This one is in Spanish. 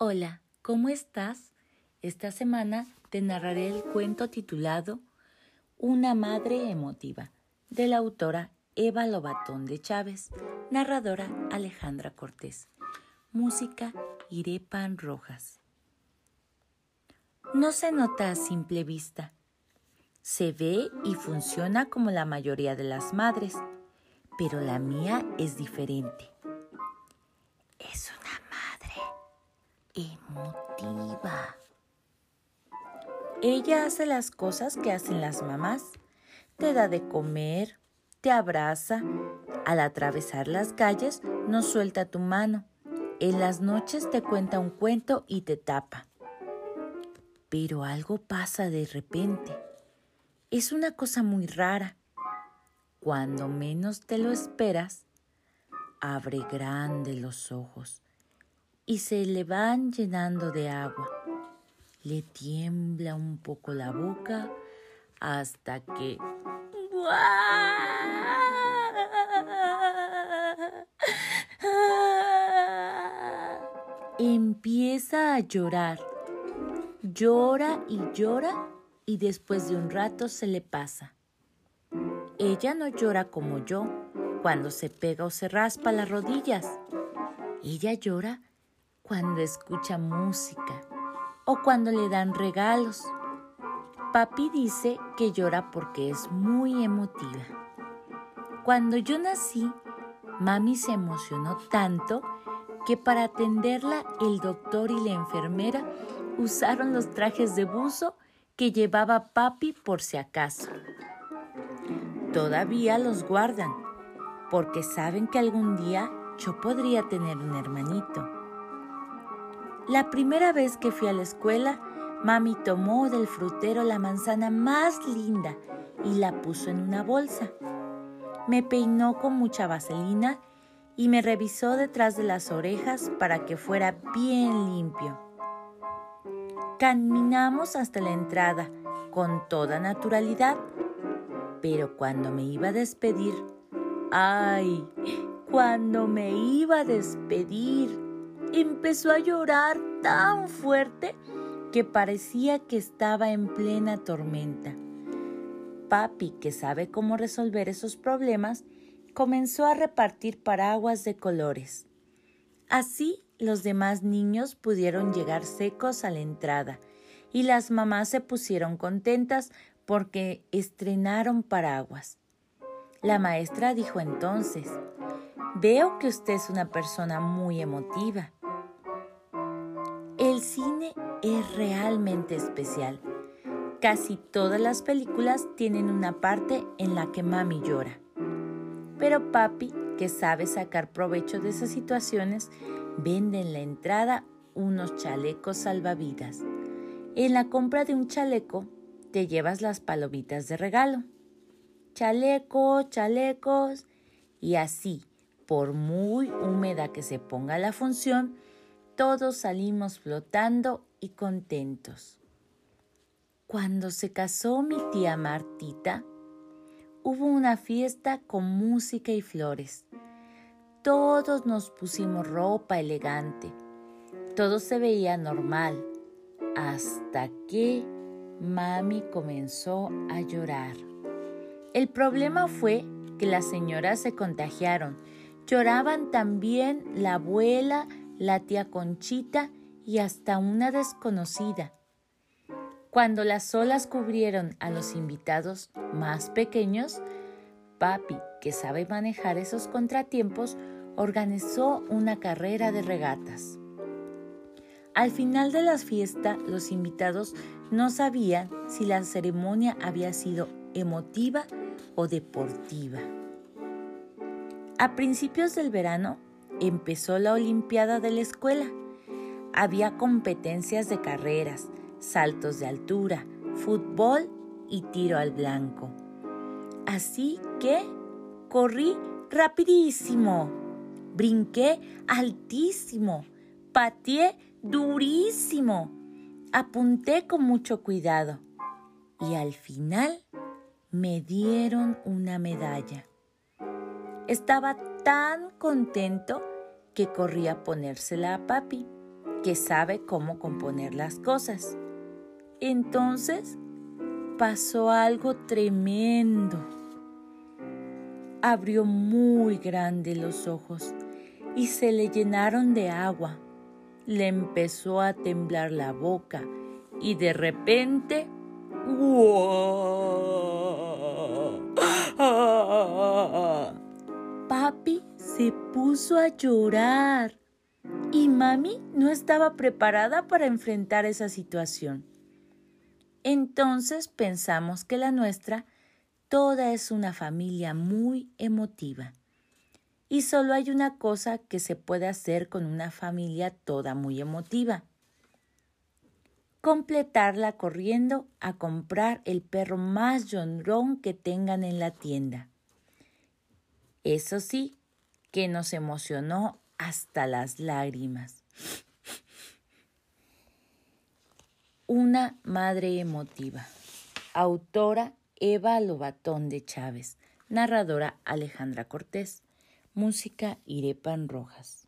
Hola, ¿cómo estás? Esta semana te narraré el cuento titulado Una madre emotiva, de la autora Eva Lobatón de Chávez, narradora Alejandra Cortés, música Irepan Rojas. No se nota a simple vista. Se ve y funciona como la mayoría de las madres, pero la mía es diferente. Es una madre emotiva. Ella hace las cosas que hacen las mamás. Te da de comer, te abraza. Al atravesar las calles no suelta tu mano. En las noches te cuenta un cuento y te tapa. Pero algo pasa de repente. Es una cosa muy rara. Cuando menos te lo esperas, abre grande los ojos y se le van llenando de agua. Le tiembla un poco la boca hasta que... Empieza a llorar. Llora y llora y después de un rato se le pasa. Ella no llora como yo cuando se pega o se raspa las rodillas. Ella llora cuando escucha música o cuando le dan regalos. Papi dice que llora porque es muy emotiva. Cuando yo nací, mami se emocionó tanto que para atenderla el doctor y la enfermera usaron los trajes de buzo que llevaba papi por si acaso. Todavía los guardan porque saben que algún día yo podría tener un hermanito. La primera vez que fui a la escuela, mami tomó del frutero la manzana más linda y la puso en una bolsa. Me peinó con mucha vaselina y me revisó detrás de las orejas para que fuera bien limpio. Caminamos hasta la entrada con toda naturalidad, pero cuando me iba a despedir, ay, cuando me iba a despedir, empezó a llorar tan fuerte que parecía que estaba en plena tormenta. Papi, que sabe cómo resolver esos problemas, comenzó a repartir paraguas de colores. Así los demás niños pudieron llegar secos a la entrada y las mamás se pusieron contentas porque estrenaron paraguas. La maestra dijo entonces, veo que usted es una persona muy emotiva. El cine es realmente especial. Casi todas las películas tienen una parte en la que mami llora. Pero papi, que sabe sacar provecho de esas situaciones, vende en la entrada unos chalecos salvavidas. En la compra de un chaleco te llevas las palomitas de regalo. Chaleco, chalecos. Y así, por muy húmeda que se ponga la función, todos salimos flotando y contentos. Cuando se casó mi tía Martita, hubo una fiesta con música y flores. Todos nos pusimos ropa elegante. Todo se veía normal hasta que mami comenzó a llorar. El problema fue que las señoras se contagiaron. Lloraban también la abuela, la tía Conchita y hasta una desconocida. Cuando las olas cubrieron a los invitados más pequeños, papi, que sabe manejar esos contratiempos, organizó una carrera de regatas. Al final de la fiesta, los invitados no sabían si la ceremonia había sido emotiva o deportiva. A principios del verano empezó la Olimpiada de la escuela. Había competencias de carreras, saltos de altura, fútbol y tiro al blanco. Así que corrí rapidísimo, brinqué altísimo, pateé durísimo, apunté con mucho cuidado y al final me dieron una medalla. Estaba tan contento que corrí a ponérsela a papi. que sabe cómo componer las cosas. Entonces pasó algo tremendo. Abrió muy grande los ojos y se le llenaron de agua. Le empezó a temblar la boca y de repente... Papi se puso a llorar y mami no estaba preparada para enfrentar esa situación. Entonces pensamos que la nuestra toda es una familia muy emotiva. Y solo hay una cosa que se puede hacer con una familia toda muy emotiva. Completarla corriendo a comprar el perro más llorón que tengan en la tienda. Eso sí, que nos emocionó hasta las lágrimas. Una madre emotiva. Autora Eva Lobatón de Chávez. Narradora Alejandra Cortés. Música Irepan Rojas.